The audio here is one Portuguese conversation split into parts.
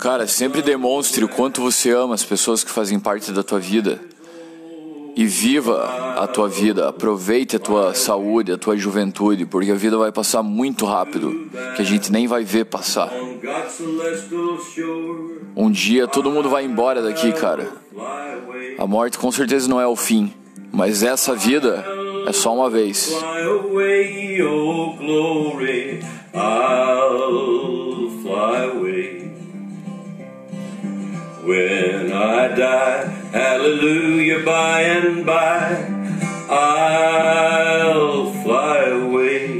Cara, sempre demonstre o quanto você ama as pessoas que fazem parte da tua vida. E viva a tua vida, aproveite a tua saúde, a tua juventude, porque a vida vai passar muito rápido, que a gente nem vai ver passar. Um dia todo mundo vai embora daqui, cara. A morte com certeza não é o fim, mas essa vida é só uma vez. When I die, hallelujah, by and by, I'll fly away.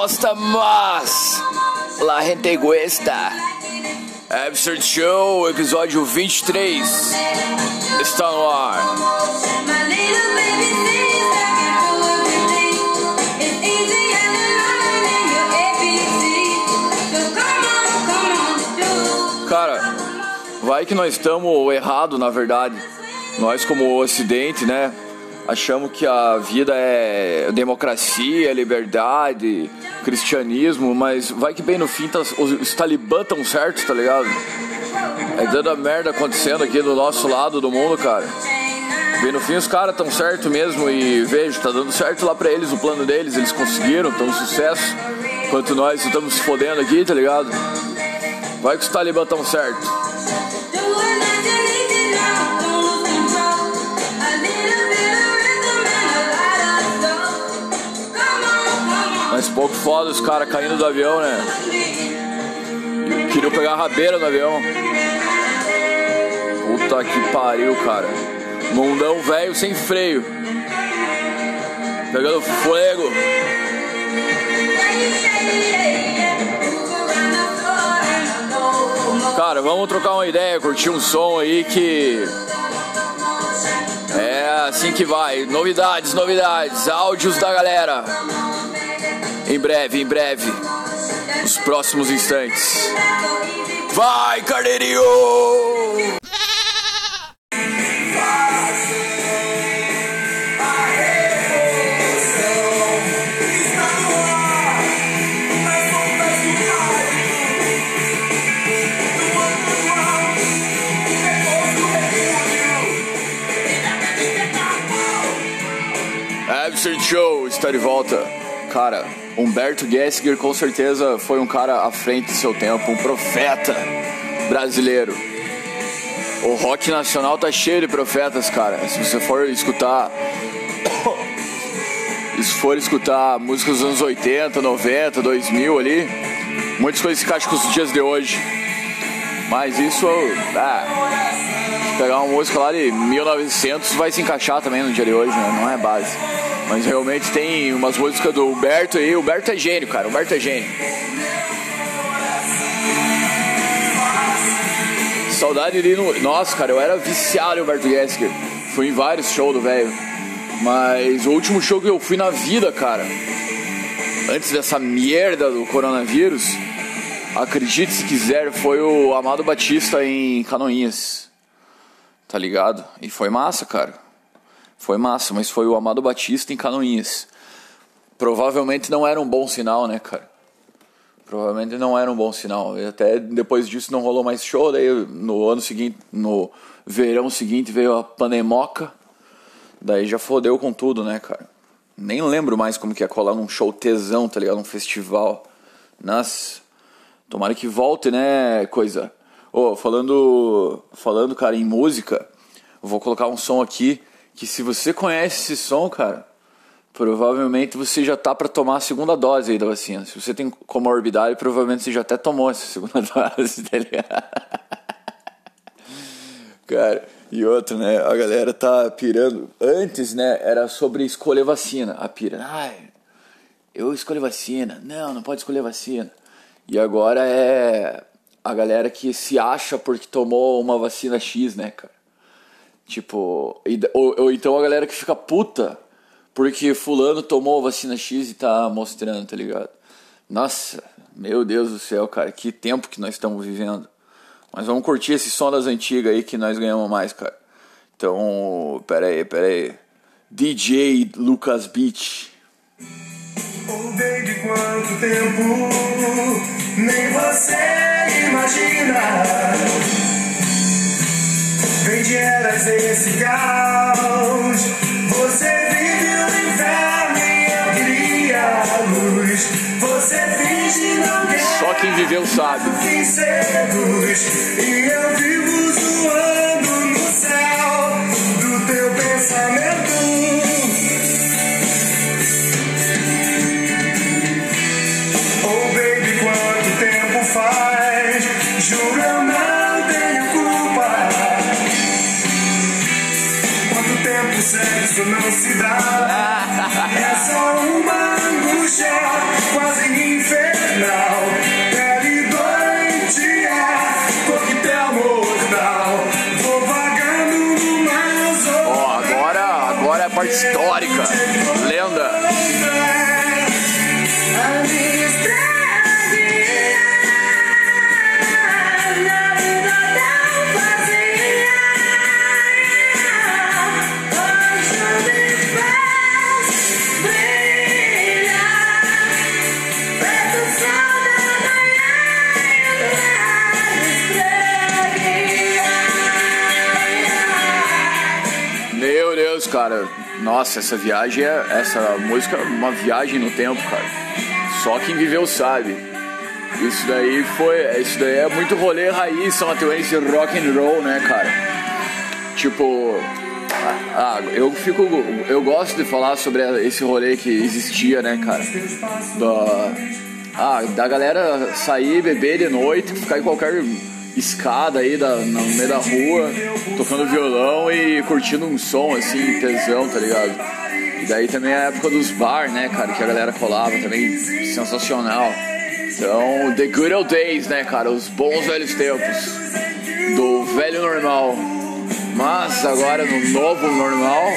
Bosta, mas La gente gusta. Absurd Show, episódio 23, está no ar. Cara, vai que nós estamos errado, na verdade. Nós como Ocidente, né? Achamos que a vida é democracia, liberdade, cristianismo, mas vai que bem no fim tá, os, os talibã tão certos, tá ligado? É tanta merda acontecendo aqui do nosso lado do mundo, cara. Bem no fim os caras tão certo mesmo e vejo, tá dando certo lá pra eles o plano deles, eles conseguiram, tão sucesso. Enquanto nós estamos se fodendo aqui, tá ligado? Vai que os talibã tão certo. Foda os caras caindo do avião, né? Queriam pegar a rabeira do avião. Puta que pariu, cara. Mundão velho sem freio. Pegando fogo. Cara, vamos trocar uma ideia, curtir um som aí que. É assim que vai. Novidades, novidades, áudios da galera. Em breve, em breve. Nos próximos instantes. Vai, carneirinho! Absurd Show está de volta. Cara, Humberto Gessinger com certeza foi um cara à frente do seu tempo, um profeta brasileiro. O rock nacional tá cheio de profetas, cara. Se você for escutar. Se for escutar músicas dos anos 80, 90, 2000 ali, muitas coisas se encaixam com os dias de hoje. Mas isso, ah, pegar uma música lá de 1900 vai se encaixar também no dia de hoje, né? Não é base. Mas realmente tem umas músicas do Humberto aí. O Humberto é gênio, cara. O Humberto é gênio. Saudade de. no- Nossa, cara, eu era viciado em Humberto Gessinger. Fui em vários shows do velho. Mas o último show que eu fui na vida, cara, antes dessa merda do coronavírus, acredite se quiser, foi o Amado Batista em Canoinhas. Tá ligado? E foi massa, cara. Foi massa, mas foi o Amado Batista em Canoinhas. Provavelmente não era um bom sinal, né, cara? Provavelmente não era um bom sinal. E até depois disso não rolou mais show. Daí no ano seguinte, no verão seguinte, veio a panemoca. Daí já fodeu com tudo, né, cara? Nem lembro mais como que é colar num show tesão, tá ligado? Num festival. Nossa. Tomara que volte, né, coisa. Ô, falando, falando, cara, em música, vou colocar um som aqui que se você conhece esse som, cara, provavelmente você já tá para tomar a segunda dose aí da vacina. Se você tem comorbidade, provavelmente você já até tomou essa segunda dose, tá ligado? Cara, e outra, né? A galera tá pirando. Antes, né, era sobre escolher vacina. A pira, ai, eu escolhi vacina. Não, não pode escolher vacina. E agora é a galera que se acha porque tomou uma vacina X, né, cara? Tipo, ou, ou então a galera que fica puta porque fulano tomou a vacina X e tá mostrando, tá ligado? Nossa, meu Deus do céu, cara, que tempo que nós estamos vivendo. Mas vamos curtir esse som das antigas aí que nós ganhamos mais, cara. Então, pera aí, pera aí. DJ Lucas Beach. Oh quanto tempo nem você De eras esse caos. Você vive o inferno e eu queria a luz. Você finge não quer. Só quem viveu sabe. Seduz, e eu vivo cara. Nossa, essa viagem é. Essa música é uma viagem no tempo, cara. Só quem viveu sabe. Isso daí foi. Isso daí é muito rolê raiz São Mateus rock and roll, né, cara? Tipo. Ah, eu fico. Eu gosto de falar sobre esse rolê que existia, né, cara? Da, ah, da galera sair, beber de noite, ficar em qualquer escada aí da, no meio da rua, tocando violão e curtindo um som assim, tesão, tá ligado? E daí também a época dos bar, né, cara, que a galera colava também, sensacional. Então, The Good Old Days, né, cara, os bons velhos tempos do velho normal. Mas agora no novo normal,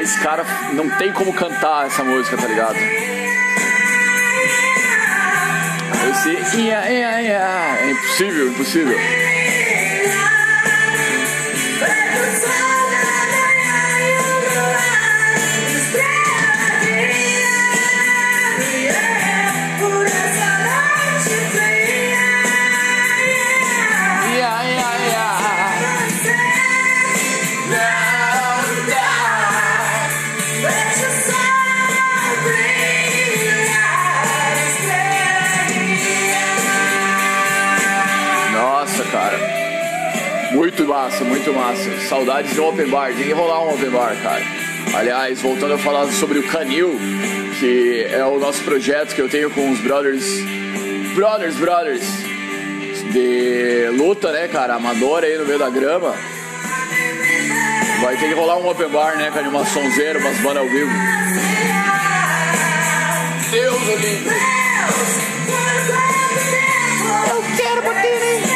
esse cara não tem como cantar essa música, tá ligado? Ia, ia, ia, é impossível, impossível. Massa, muito massa. Saudades de um open bar. Tem que rolar um open bar, cara. Aliás, voltando a falar sobre o Canil, que é o nosso projeto que eu tenho com os brothers. Brothers, brothers. De luta, né, cara? Amador aí no meio da grama. Vai ter que rolar um open bar, né, cara? Uma sonzeira, umas bandas ao vivo. Deus lindo. Eu quero E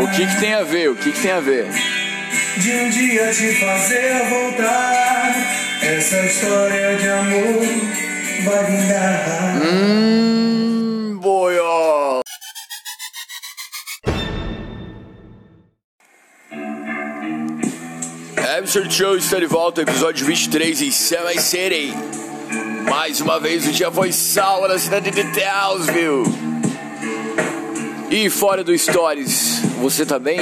O que que tem a ver? O que que tem a ver? de um dia te fazer voltar. Essa história de amor vai vingar. Hum, boió. Absurd Show está de volta, episódio 23 em Seven City. Mais uma vez o dia foi salvo na cidade de Townsville. E fora do Stories, você tá bem?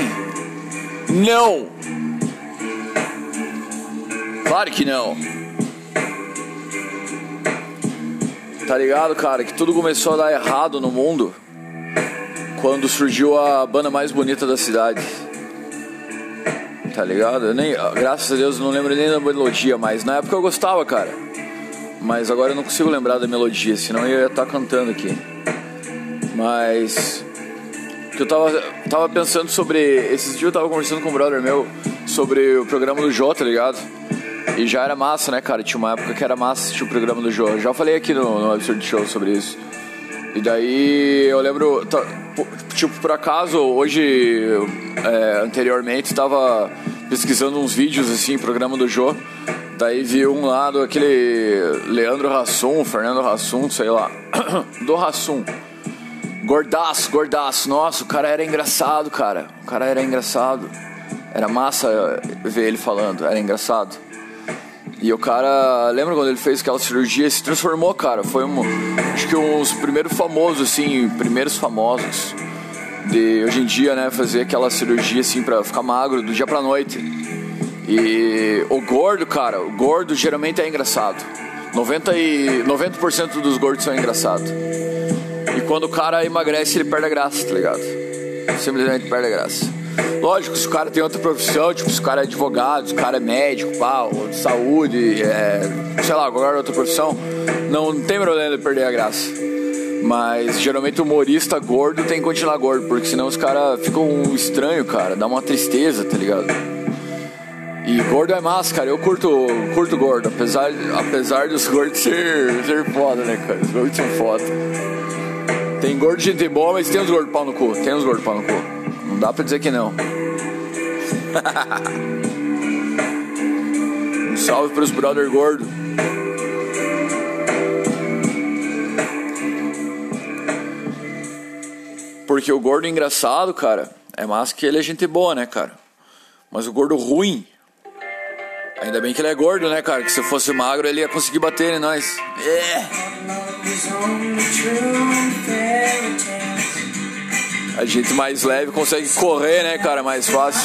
Não! Claro que não. Tá ligado, cara, que tudo começou a dar errado no mundo quando surgiu a banda mais bonita da cidade. Tá ligado? Eu nem, graças a Deus eu não lembro nem da melodia, mas na época eu gostava, cara. Mas agora eu não consigo lembrar da melodia, senão eu ia estar cantando aqui. Mas Que eu tava, tava pensando sobre. Esses dias eu tava conversando com um brother meu sobre o programa do Jô, tá ligado? E já era massa, né, cara? Tinha uma época que era massa assistir o programa do Jô. Já falei aqui no, no Absurd Show sobre isso. E daí eu lembro, tá, tipo, por acaso, hoje, é, anteriormente, estava pesquisando uns vídeos, assim, programa do Jô. Daí vi um lá do aquele Leandro Hassum, Fernando Hassum, sei lá, do Hassum. Gordaço, gordaço. Nossa, o cara era engraçado, cara. O cara era engraçado. Era massa ver ele falando, era engraçado. E o cara, lembra quando ele fez aquela cirurgia? Se transformou, cara. Foi um, acho que um dos primeiros famosos, assim, primeiros famosos de hoje em dia, né? Fazer aquela cirurgia, assim, pra ficar magro do dia pra noite. E o gordo, cara, o gordo geralmente é engraçado. 90%, e, 90 dos gordos são engraçados. E quando o cara emagrece, ele perde a graça, tá ligado? Simplesmente perde a graça. Lógico, se o cara tem outra profissão, tipo, se o cara é advogado, se o cara é médico, pau, de saúde, é, sei lá, qualquer outra profissão, não tem problema de perder a graça. Mas geralmente o humorista gordo tem que continuar gordo, porque senão os caras ficam estranho, cara, dá uma tristeza, tá ligado? E gordo é massa, cara. Eu curto, curto gordo, apesar, apesar dos gordos ser, ser foda, né, cara? Os gordos são foda. Tem gordo de gente boa, mas tem uns gordos pau no cu. Tem uns gordos pau no cu. Não dá pra dizer que não. um salve pros brother gordo. Porque o gordo engraçado, cara, é massa que ele é gente boa, né, cara? Mas o gordo ruim. Ainda bem que ele é gordo, né, cara? Que se fosse magro ele ia conseguir bater em nós. É. A gente mais leve consegue correr, né, cara? Mais fácil.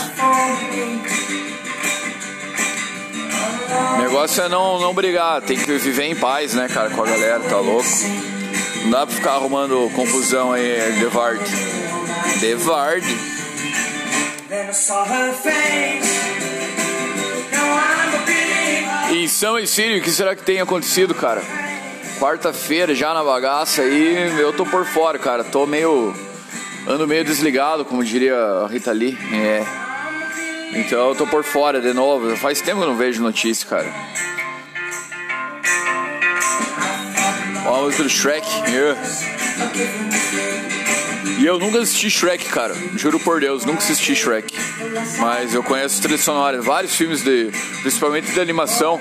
O negócio é não, não brigar, tem que viver em paz, né, cara, com a galera, tá louco? Não dá pra ficar arrumando confusão aí, Devard. Devard. Em São Cecílio, o que será que tem acontecido, cara? Quarta-feira já na bagaça aí, eu tô por fora, cara. Tô meio. Ando meio desligado, como diria a Rita Lee. É. Então eu tô por fora de novo. Faz tempo que eu não vejo notícia, cara. Ó, a música do Shrek. Yeah. E eu nunca assisti Shrek, cara. Juro por Deus, nunca assisti Shrek. Mas eu conheço trilha sonora, vários filmes de. principalmente de animação,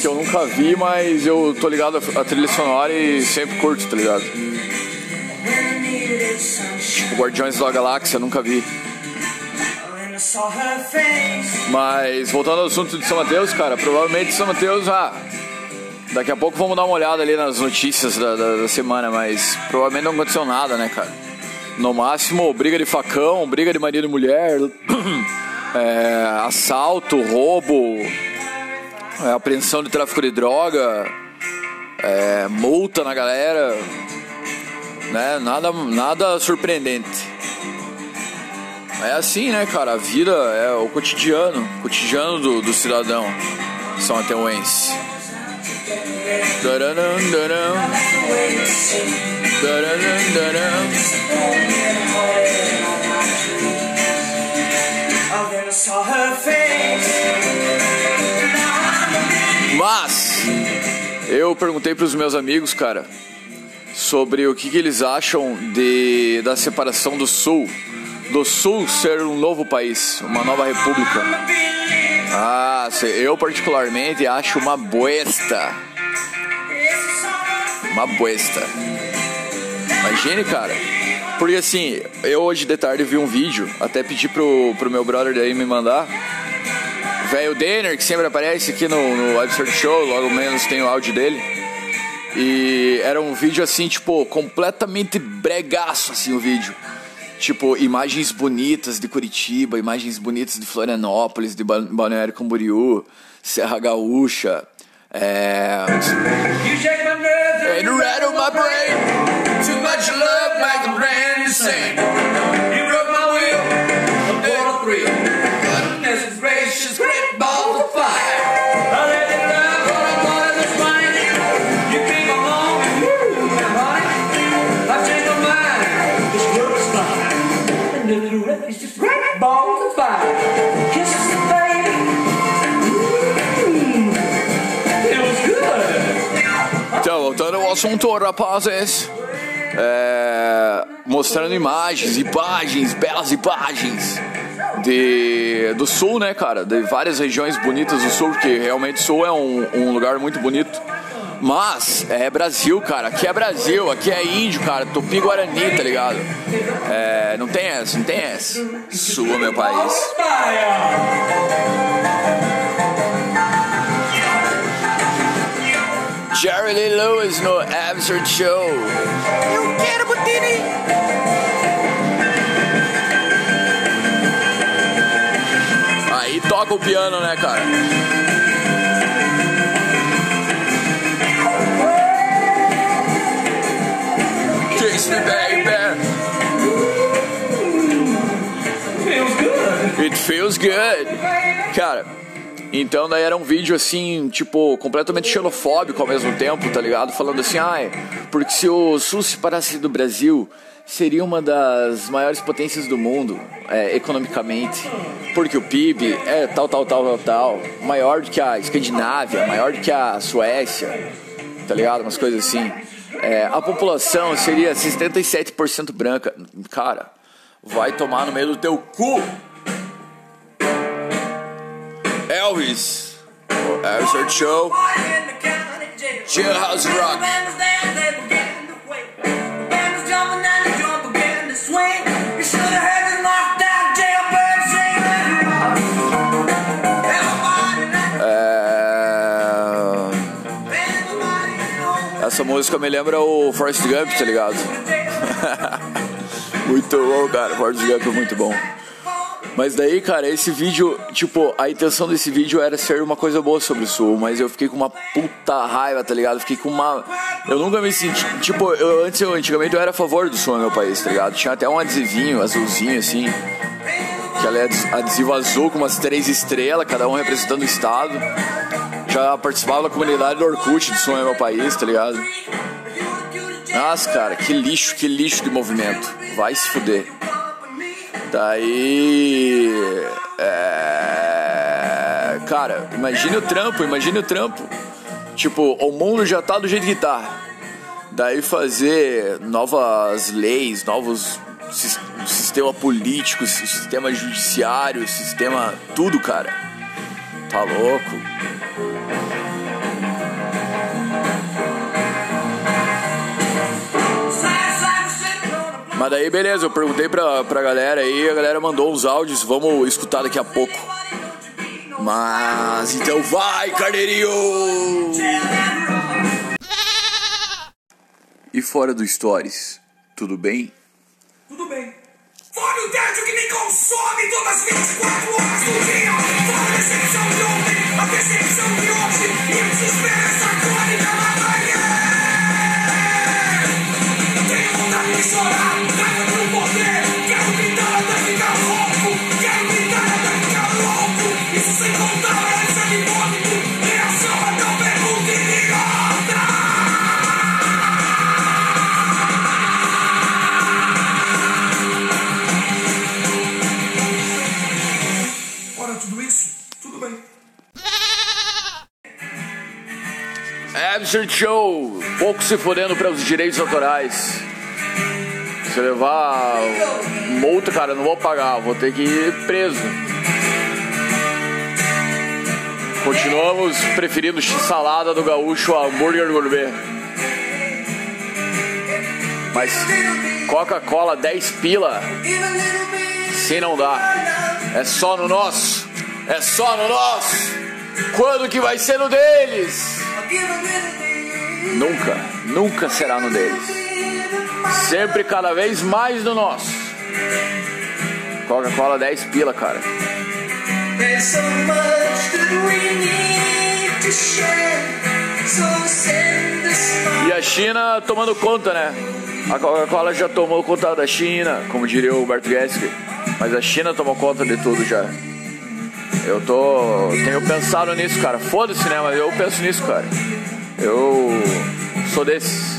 que eu nunca vi, mas eu tô ligado a trilha sonora e sempre curto, tá ligado? Tipo Guardiões da Galáxia, nunca vi. Mas voltando ao assunto de São Mateus, cara, provavelmente São Mateus, ah, daqui a pouco vamos dar uma olhada ali nas notícias da, da, da semana, mas provavelmente não aconteceu nada, né, cara? No máximo, briga de facão, briga de marido e mulher, é, assalto, roubo, é, apreensão de tráfico de droga, é, multa na galera, né? Nada, nada surpreendente. É assim, né, cara? A vida é o cotidiano, o cotidiano do, do cidadão são ateuense. Mas eu perguntei para os meus amigos, cara, sobre o que, que eles acham de da separação do Sul, do Sul ser um novo país, uma nova república. Ah, eu particularmente acho uma boesta. Uma boesta. Imagine, cara. Porque assim, eu hoje de tarde vi um vídeo, até pedi pro, pro meu brother daí me mandar. Velho Denner, que sempre aparece aqui no, no Absurd Show, logo menos tem o áudio dele. E era um vídeo assim, tipo, completamente bregaço, assim, o vídeo. Tipo, imagens bonitas de Curitiba, imagens bonitas de Florianópolis, de Balneário Camboriú, Serra Gaúcha. É. And rattle my brain. Too much love like a brand new saint. You broke my will, I'm doing a thrill. Goodness gracious, great balls of fire. I let it love what I wanted this morning. You came along, woo, honey. I've changed my mind. This world is mine. And the little is just great balls of fire. Kisses the baby. Mm. Zo, dat was Sontora Pazes. É, mostrando imagens, imagens, belas imagens de, do sul, né, cara? De várias regiões bonitas do sul, porque realmente o sul é um, um lugar muito bonito. Mas é Brasil, cara. Aqui é Brasil, aqui é índio, cara. Tupi Guarani, tá ligado? É, não tem essa, não tem essa. Sul é meu país. Jerry Lee Lewis no Absurd Show. Eu quero Butini. Aí ah, toca o piano, né, cara? Kiss me, baby. Feels good. It feels good. Cara, então daí era um vídeo assim, tipo, completamente xenofóbico ao mesmo tempo, tá ligado? Falando assim, ai, porque se o Sul se parasse do Brasil, seria uma das maiores potências do mundo, é, economicamente. Porque o PIB é tal, tal, tal, tal, tal, maior do que a Escandinávia, maior do que a Suécia, tá ligado? Umas coisas assim. É, a população seria 77% branca. Cara, vai tomar no meio do teu cu! Elvis, o Elvis Show, Jailhouse Rock. É... Essa música me lembra o Forrest Gump, tá ligado? muito bom, cara. Forrest Gump é muito bom. Mas daí, cara, esse vídeo, tipo, a intenção desse vídeo era ser uma coisa boa sobre o Sul, mas eu fiquei com uma puta raiva, tá ligado? Fiquei com uma. Eu nunca me senti. Tipo, eu antes, eu, antigamente eu era a favor do Sul no meu país, tá ligado? Tinha até um adesivinho azulzinho assim. Que ela é adesivo azul com umas três estrelas, cada um representando o estado. Já participava da comunidade do Orkut do Sul no meu país, tá ligado? Nossa, cara, que lixo, que lixo de movimento. Vai se fuder. Daí. É, cara, imagine o trampo, imagine o trampo. Tipo, o mundo já tá do jeito que tá. Daí fazer novas leis, novos sis- sistema político, sistema judiciário, sistema. tudo, cara. Tá louco. Mas daí, beleza, eu perguntei pra, pra galera aí, a galera mandou os áudios, vamos escutar daqui a pouco. Mas então vai, carneirinho! E fora do Stories, tudo bem? Tudo bem. Fora o tédio que me consome todas as 24 horas do dia. Fora a decepção de ontem, a decepção de hoje e a desesperança crônica da manhã. Tenho vontade de chorar, Absurd Show, pouco se fodendo para os direitos autorais. Se eu levar multa, cara, não vou pagar, vou ter que ir preso. Continuamos preferindo salada do gaúcho a hambúrguer gourmet. Mas Coca-Cola 10 pila, se não dá. É só no nosso. É só no nosso. Quando que vai ser no deles? Nunca, nunca será no deles. Sempre cada vez mais no nosso. Coca-Cola 10 pila, cara. E a China tomando conta, né? A Coca-Cola já tomou conta da China, como diria o Humberto Gessinger. Mas a China tomou conta de tudo já. Eu tô. Tenho pensado nisso, cara. Foda-se, né? Mas eu penso nisso, cara. Eu sou desses.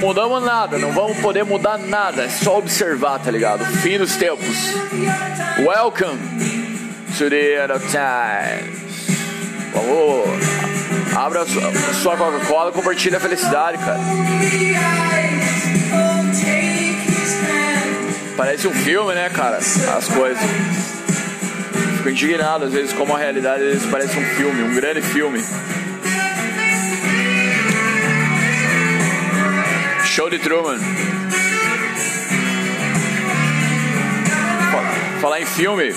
mudamos nada, não vamos poder mudar nada, é só observar, tá ligado? Fim dos tempos. Welcome to the end of time. Vamos. Abra sua, sua Coca-Cola e compartilha a felicidade, cara. Parece um filme, né, cara? As coisas. Fico indignado às vezes como a realidade às vezes parece um filme, um grande filme. Show de Truman. Fa- Falar em filme.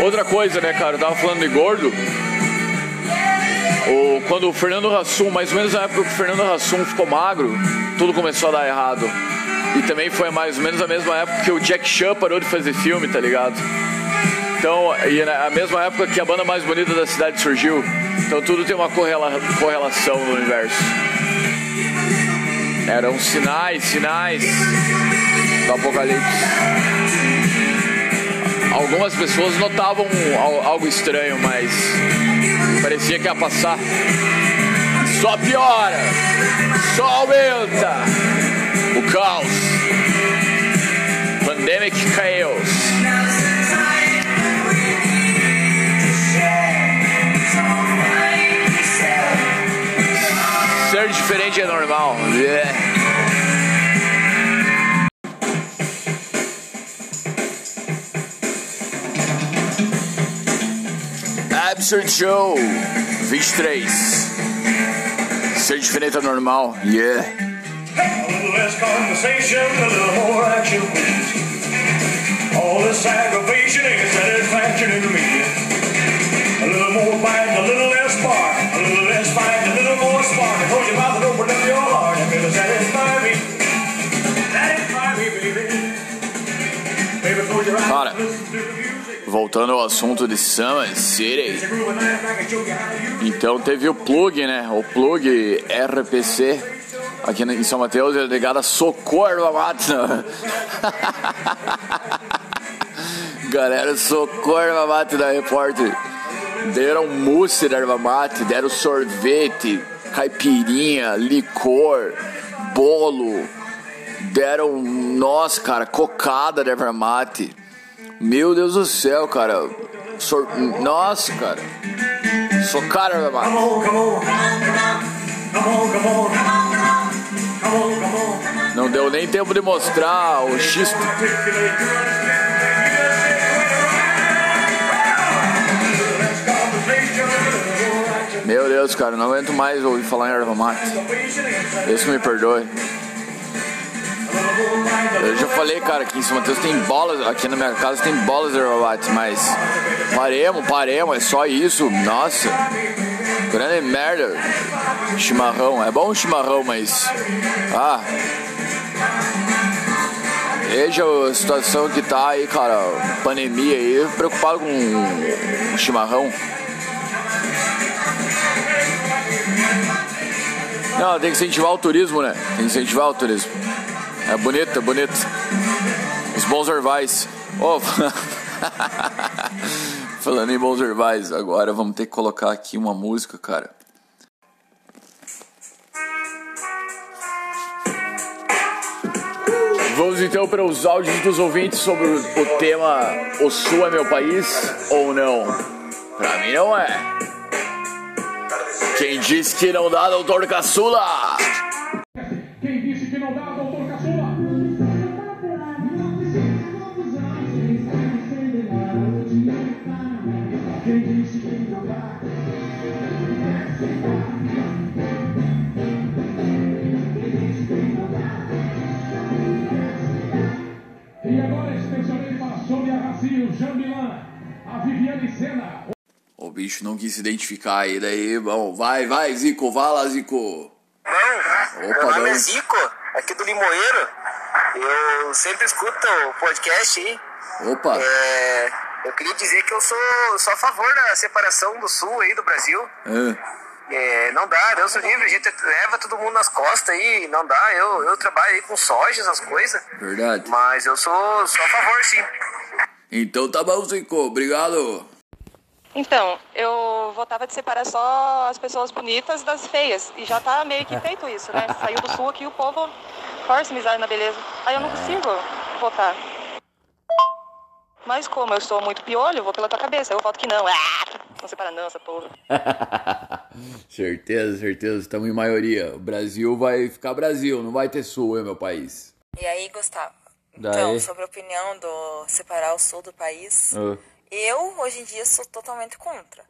Outra coisa, né, cara? Eu tava falando de gordo. O, quando o Fernando Hassum, mais ou menos na época que o Fernando Hassum ficou magro, tudo começou a dar errado. E também foi mais ou menos a mesma época que o Jack Chan parou de fazer filme, tá ligado? Então, e na mesma época que a banda mais bonita da cidade surgiu. Então tudo tem uma correla- correlação no universo. Eram sinais, sinais do apocalipse. Algumas pessoas notavam al- algo estranho, mas parecia que ia passar. Só piora, só aumenta o caos. Pandemic chaos. Diferente é normal. Yeah. Absurd Show 23. Ser diferente é normal. Yeah. A little less conversation, a little more action, please. All this aggravation ain't satisfaction in me. Voltando ao assunto de Summer City. Então teve o plug, né? O plug RPC aqui em São Mateus, é ligado a Socorro Máquina. Galera, Socorro Mate da Repórter. Deram mousse da erva mate, deram sorvete, caipirinha, licor, bolo. Deram, nossa, cara, cocada da erva mate. Meu Deus do céu, cara. Sor... Nossa, cara. Socaram a erva mate. Come on, come on. Come on, come on. Come on, come on. Não deu nem tempo de mostrar o xisto. Meu Deus, cara, não aguento mais ouvir falar em erva mate. Que me perdoe. Eu já falei, cara, que em São Mateus tem bolas, aqui na minha casa tem bolas de mate, mas paremos, paremos, é só isso. Nossa, grande merda. Chimarrão, é bom chimarrão, mas. Ah. Veja a situação que tá aí, cara. Pandemia aí, preocupado com o chimarrão. Não, tem que incentivar o turismo, né? Tem que incentivar o turismo. É bonito, é bonito. Os bons ervais. Ó, Falando em bons ervais, agora vamos ter que colocar aqui uma música, cara. Vamos então para os áudios dos ouvintes sobre o tema O Sul é meu país ou não? Pra mim não é. Quem disse que não dá, doutor Caçula? Bicho não quis se identificar aí, daí, bom, vai, vai, Zico, vai lá, Zico. Não, meu nome é Zico, aqui do Limoeiro. Eu sempre escuto o podcast aí. Opa, É, eu queria dizer que eu sou, sou a favor da separação do sul aí do Brasil. ah, É, não dá, Deus livre, a gente leva todo mundo nas costas aí, não dá. Eu, eu trabalho aí com soja, essas coisas. verdade. Mas eu sou, sou a favor, sim. Então tá bom, Zico, obrigado. Então, eu votava de separar só as pessoas bonitas das feias. E já tá meio que feito isso, né? Saiu do sul aqui o povo força amizade na beleza. Aí eu não consigo votar. Mas como eu sou muito piolho, eu vou pela tua cabeça. Eu voto que não. Ah, não separa não, essa porra. certeza, certeza. Estamos em maioria. O Brasil vai ficar Brasil, não vai ter sul, hein, meu país. E aí, Gustavo? Daí? Então, sobre a opinião do separar o sul do país, Ah, eu hoje em dia sou totalmente contra.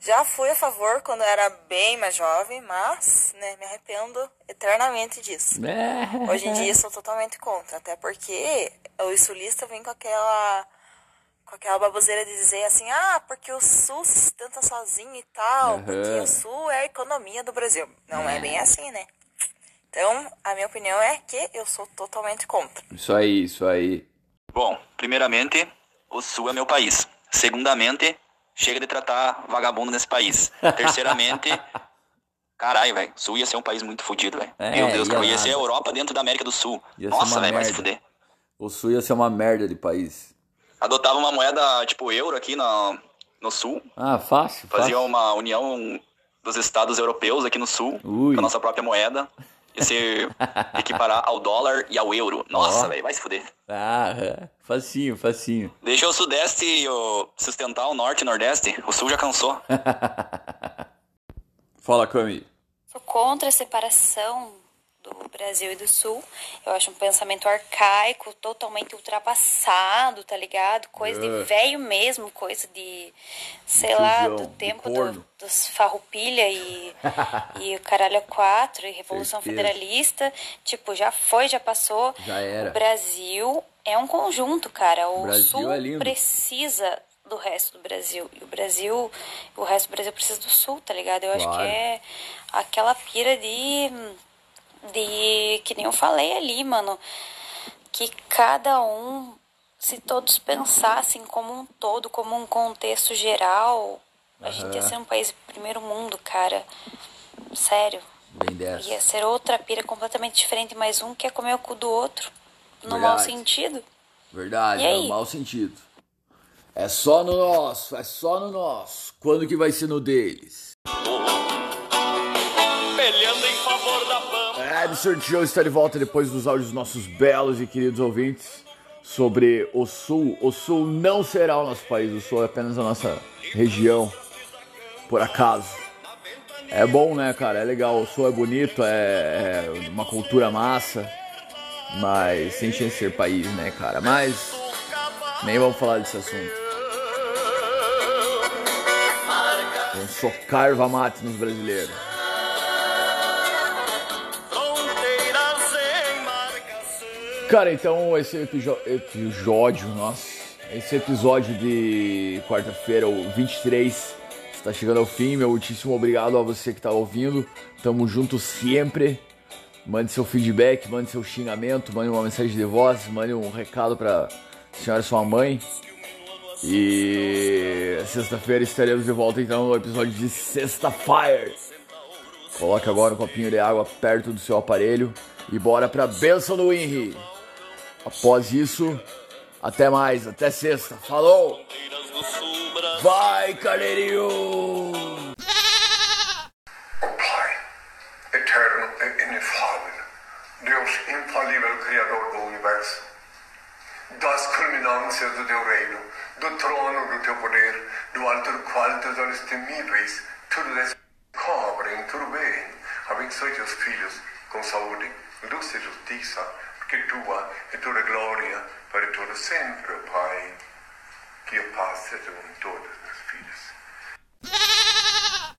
Já fui a favor quando eu era bem mais jovem, mas né, me arrependo eternamente disso. Hoje em dia sou totalmente contra, até porque os sulistas vêm com aquela com aquela baboseira de dizer assim, ah, porque o Sul se sustenta sozinho e tal, porque Aham. o Sul é a economia do Brasil. Não é bem assim, né? Então, a minha opinião é que eu sou totalmente contra. Isso aí, isso aí. Bom, primeiramente, o Sul é meu país. Segundamente, chega de tratar vagabundo nesse país. Terceiramente, caralho, velho, o Sul ia ser um país muito fodido, velho. É, Meu Deus, ia cara, ia ser a. Europa dentro da América do Sul. Ia Nossa, velho, vai se fuder. O sul ia ser uma merda de país. Adotava uma moeda tipo euro aqui no, no Sul. Ah, fácil, Fazia fácil. uma união dos estados europeus aqui no Sul, Ui. com a nossa própria moeda. E se equiparar ao dólar e ao euro. Nossa, Ó. velho, vai se fuder. Ah, é. facinho, facinho. Deixa o Sudeste o, sustentar o Norte e Nordeste. O Sul já cansou. Fala, Cami. Sou contra a separação Brasil e do Sul. Eu acho um pensamento arcaico, totalmente ultrapassado, tá ligado? Coisa É. de velho mesmo, coisa de, sei lá, Tiozão, do tempo do- dos farroupilha e, e o caralho a quatro e Revolução Certeza. Federalista. Tipo, já foi, já passou. Já era. O Brasil é um conjunto, cara. O Brasil Sul é precisa do resto do Brasil. E o Brasil, o resto do Brasil precisa do Sul, tá ligado? Eu acho Claro. que é aquela pira de. De. que nem eu falei ali, mano. Que cada um, se todos pensassem como um todo, como um contexto geral, a gente ia ser um país de primeiro mundo, cara. Sério. Bem dessa. Ia ser outra pira completamente diferente, mais um que é comer o cu do outro. No mau Verdade. sentido. Verdade, E é aí? no mau sentido. É só no nosso, é só no nosso. Quando que vai ser no deles? Peleando em É, Absurd Show está de volta depois dos áudios dos nossos belos e queridos ouvintes sobre o Sul. O Sul não será o nosso país, o Sul é apenas a nossa região, por acaso. É bom, né, cara? É legal, o Sul é bonito, é, é uma cultura massa, mas sem chance de ser país, né, cara? Mas nem vamos falar desse assunto. Vamos socar erva mate nos brasileiros. Cara, então esse episódio, nossa, esse episódio de quarta-feira, o 23, está chegando ao fim. Meu muitíssimo obrigado a você que está ouvindo. Tamo junto sempre. Mande seu feedback, mande seu xingamento, mande uma mensagem de voz, mande um recado para senhora sua mãe. E sexta-feira estaremos de volta então no episódio de Sexta Fire. Coloque agora um copinho de água perto do seu aparelho e bora pra benção do Winry. Após isso, até mais, até sexta. Falou! Vai, carneirinho! Eterno e inefável, Deus infalível Criador do Universo, das culminâncias do teu reino, do trono do teu poder, do alto qual teus olhos temíveis tudo descobrem, tudo bem, abençoe teus filhos com saúde, luz e justiça, che tua e tua gloria para todo sempre, Pai, que eu passe com todos os filhos.